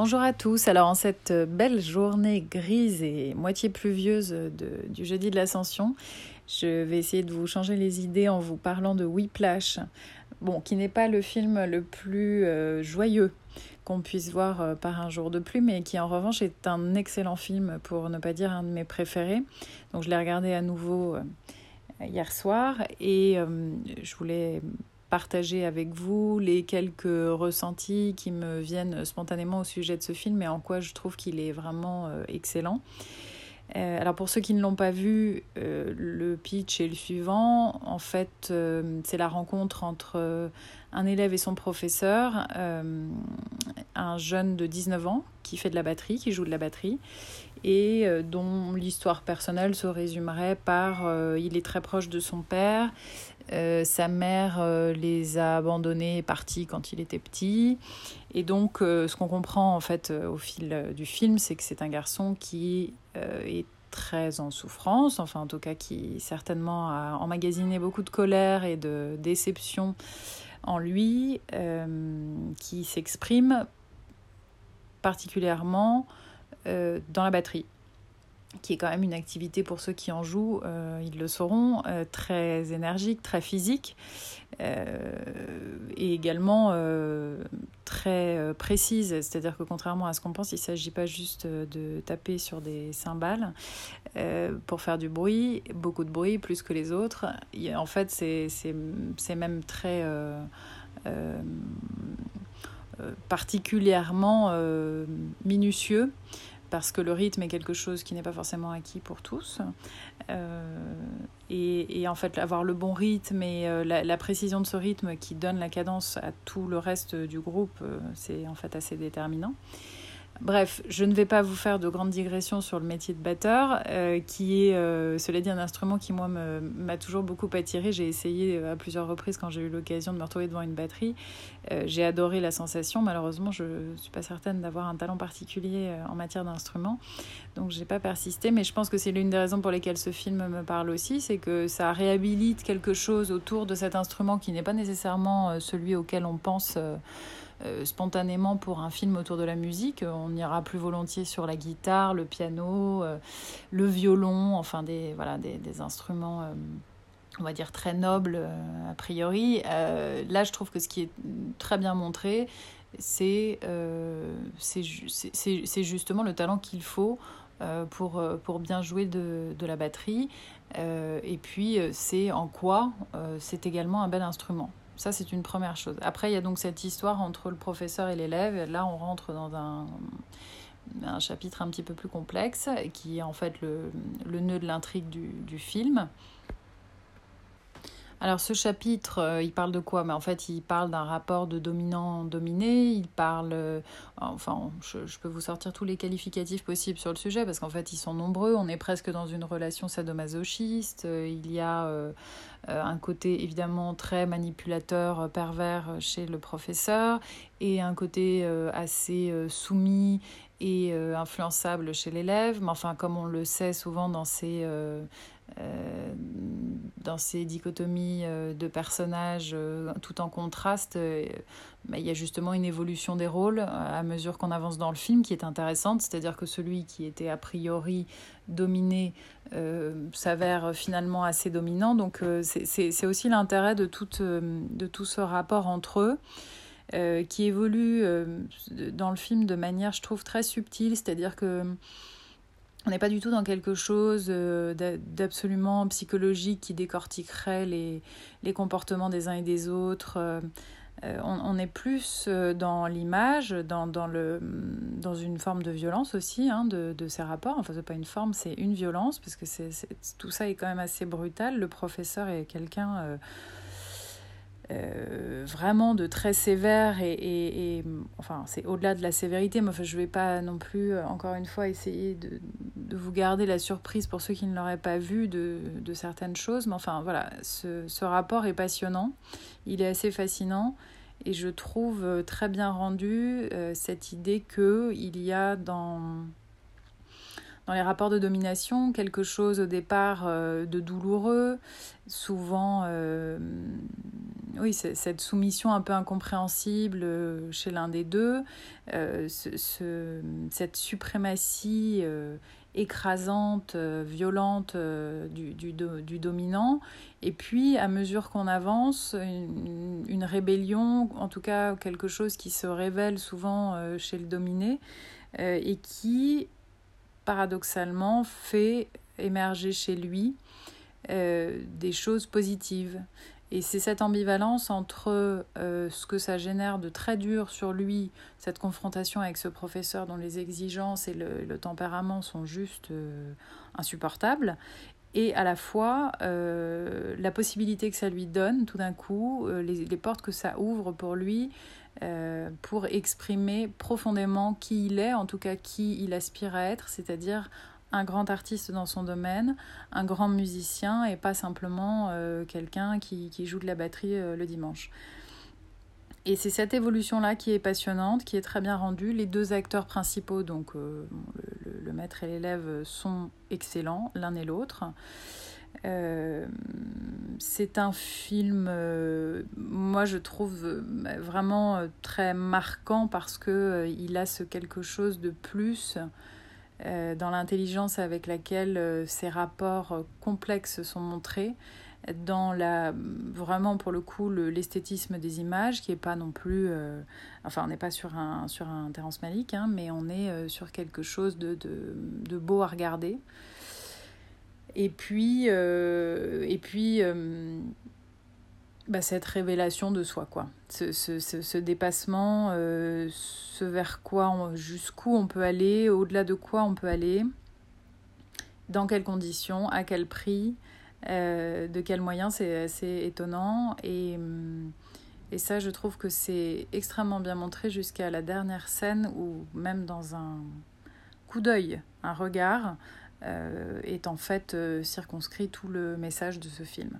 Bonjour à tous. Alors en cette belle journée grise et moitié pluvieuse du jeudi de l'Ascension, je vais essayer de vous changer les idées en vous parlant de Whiplash. Bon, qui n'est pas le film le plus euh, joyeux qu'on puisse voir euh, par un jour de pluie, mais qui en revanche est un excellent film, pour ne pas dire un de mes préférés. Donc je l'ai regardé à nouveau euh, hier soir et je voulais partager avec vous les quelques ressentis qui me viennent spontanément au sujet de ce film et en quoi je trouve qu'il est vraiment euh, excellent. Euh, alors pour ceux qui ne l'ont pas vu, euh, le pitch est le suivant. En fait, c'est la rencontre entre un élève et son professeur, un jeune de 19 ans qui fait de la batterie, qui joue de la batterie, et dont l'histoire personnelle se résumerait par il est très proche de son père, euh, sa mère euh, les a abandonnés et partis quand il était petit. Et donc, euh, ce qu'on comprend en fait au fil du film, c'est que c'est un garçon qui est très en souffrance, enfin en tout cas qui certainement a emmagasiné beaucoup de colère et de déception en lui, qui s'exprime particulièrement dans la batterie qui est quand même une activité pour ceux qui en jouent, euh, ils le sauront, euh, très énergique, très physique, euh, et également très précise. C'est-à-dire que contrairement à ce qu'on pense, il ne s'agit pas juste de taper sur des cymbales pour faire du bruit, beaucoup de bruit, plus que les autres. En fait, c'est même très... particulièrement minutieux parce que le rythme est quelque chose qui n'est pas forcément acquis pour tous. Euh, et, en fait, avoir le bon rythme et euh, la, précision de ce rythme qui donne la cadence à tout le reste du groupe, euh, c'est en fait assez déterminant. Bref, je ne vais pas vous faire de grandes digressions sur le métier de batteur, euh, qui est, euh, cela dit, un instrument qui, moi, m'a toujours beaucoup attiré. J'ai essayé euh, à plusieurs reprises quand j'ai eu l'occasion de me retrouver devant une batterie. j'ai adoré la sensation. Malheureusement, je ne suis pas certaine d'avoir un talent particulier en matière d'instrument. Donc, je n'ai pas persisté. Mais je pense que c'est l'une des raisons pour lesquelles ce film me parle aussi. C'est que ça réhabilite quelque chose autour de cet instrument qui n'est pas nécessairement celui auquel on pense euh, spontanément pour un film autour de la musique. On ira plus volontiers sur la guitare, le piano, euh, le violon, enfin des, voilà, des, instruments euh, on va dire très nobles a priori. là, je trouve que ce qui est très bien montré, c'est c'est justement le talent qu'il faut pour, pour bien jouer de, de la batterie. et puis, c'est en quoi c'est également un bel instrument. Ça, c'est une première chose. Après, il y a donc cette histoire entre le professeur et l'élève. Là, on rentre dans un, chapitre un petit peu plus complexe, qui est en fait le, le nœud de l'intrigue du, film. Alors ce chapitre, euh, il parle de quoi? Mais en fait, il parle d'un rapport de dominant-dominé. Il parle, euh, enfin, je, peux vous sortir tous les qualificatifs possibles sur le sujet parce qu'en fait, ils sont nombreux. On est presque dans une relation sadomasochiste. Euh, il y a un côté évidemment très manipulateur, pervers chez le professeur et un côté assez soumis et influençable chez l'élève. Mais enfin, comme on le sait souvent dans ces dans ces dichotomies euh, de personnages euh, tout en contraste, il y a justement une évolution des rôles à mesure qu'on avance dans le film qui est intéressante, c'est-à-dire que celui qui était a priori dominé s'avère finalement assez dominant. Donc c'est aussi l'intérêt de, de tout ce rapport entre eux. qui évolue dans le film de manière, je trouve, très subtile, c'est-à-dire que on n'est pas du tout dans quelque chose euh, d'absolument psychologique qui décortiquerait les, comportements des uns et des autres. Euh, euh, on, est plus dans l'image, dans, une forme de violence aussi hein, de, ces rapports. Enfin, c'est pas une forme, c'est une violence, parce que c'est tout ça est quand même assez brutal. Le professeur est quelqu'un vraiment de très sévère et, enfin c'est au-delà de la sévérité mais enfin, je vais pas non plus encore une fois essayer de, de, vous garder la surprise pour ceux qui ne l'auraient pas vu de, certaines choses. Mais enfin voilà ce, rapport est passionnant. Il est assez fascinant. Et je trouve euh, très bien rendu cette idée que il y a dans dans les rapports de domination quelque chose au départ de douloureux, souvent oui, cette soumission un peu incompréhensible chez l'un des deux, ce, cette suprématie écrasante, euh, violente euh, du, dominant. Et puis, à mesure qu'on avance, une, rébellion, en tout cas quelque chose qui se révèle souvent euh, chez le dominé et qui, paradoxalement, fait émerger chez lui des choses positives. Et c'est cette ambivalence entre euh, ce que ça génère de très dur sur lui, cette confrontation avec ce professeur dont les exigences et le, tempérament sont juste euh, insupportables, et à la fois euh, la possibilité que ça lui donne tout d'un coup, les, les, portes que ça ouvre pour lui, pour exprimer profondément qui il est, en tout cas qui il aspire à être, c'est-à-dire un grand artiste dans son domaine, un grand musicien et pas simplement euh, quelqu'un qui, joue de la batterie euh, le dimanche. Et c'est cette évolution-là qui est passionnante, qui est très bien rendue. Les deux acteurs principaux, donc euh, le, maître et l'élève, sont excellents, l'un et l'autre. c'est un film, moi je trouve vraiment très marquant parce que il a ce quelque chose de plus dans l'intelligence avec laquelle euh, ces rapports euh, complexes sont montrés, dans la vraiment pour le coup l'esthétisme des images qui est pas non plus enfin on n'est pas sur un sur un Malick hein, mais on est sur quelque chose de, de, de, beau à regarder. Et puis et puis bah, cette révélation de soi, quoi. Ce, ce, ce, dépassement, euh, ce vers quoi, jusqu'où on peut aller, au-delà de quoi on peut aller, dans quelles conditions, à quel prix, euh, de quels moyens, c'est assez étonnant. Et, hum, et ça, je trouve que c'est extrêmement bien montré jusqu'à la dernière scène où, même dans un coup d'œil, un regard, euh, est en fait circonscrit tout le message de ce film.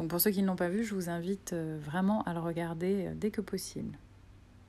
Donc pour ceux qui ne l'ont pas vu, je vous invite euh, vraiment à le regarder euh, dès que possible.